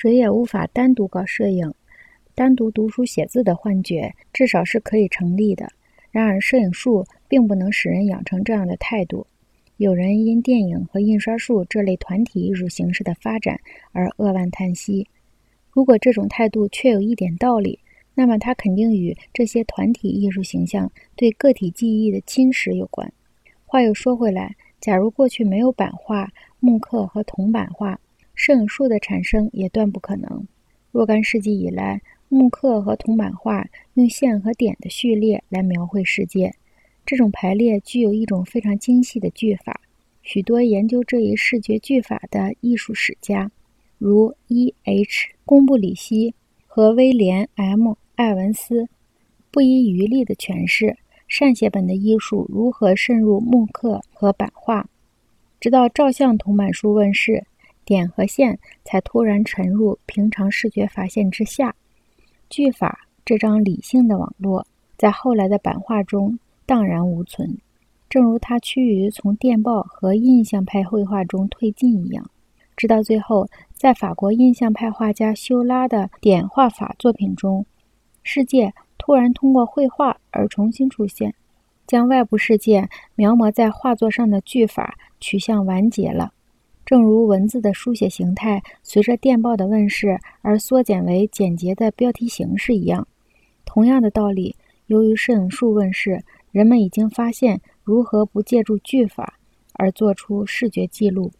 谁也无法单独搞摄影，单独读书写字的幻觉至少是可以成立的。然而，摄影术并不能使人养成这样的态度。有人因电影和印刷术这类团体艺术形式的发展而扼腕叹息。如果这种态度确有一点道理，那么它肯定与这些团体艺术形象对个体记忆的侵蚀有关。话又说回来，假如过去没有版画、木刻和铜版画，摄影术的产生也断不可能。若干世纪以来，木刻和铜版画用线和点的序列来描绘世界。这种排列具有一种非常精细的句法。许多研究这一视觉句法的艺术史家，如 E.H. 贡布里希和威廉 M. 艾文斯，不遗余力地诠释善写本的艺术如何渗入木刻和版画，直到照相铜版书问世，点和线才突然沉入平常视觉发现之下。句法这张理性的网络，在后来的版画中。荡然无存，正如它趋于从电报和印象派绘画中退进一样。直到最后，在法国印象派画家修拉的点画法作品中，世界突然通过绘画而重新出现，将外部世界描摹在画作上的句法取向完结了。正如文字的书写形态随着电报的问世而缩减为简洁的标题形式一样，同样的道理，由于摄影术问世。人们已经发现如何不借助句法而做出视觉记录。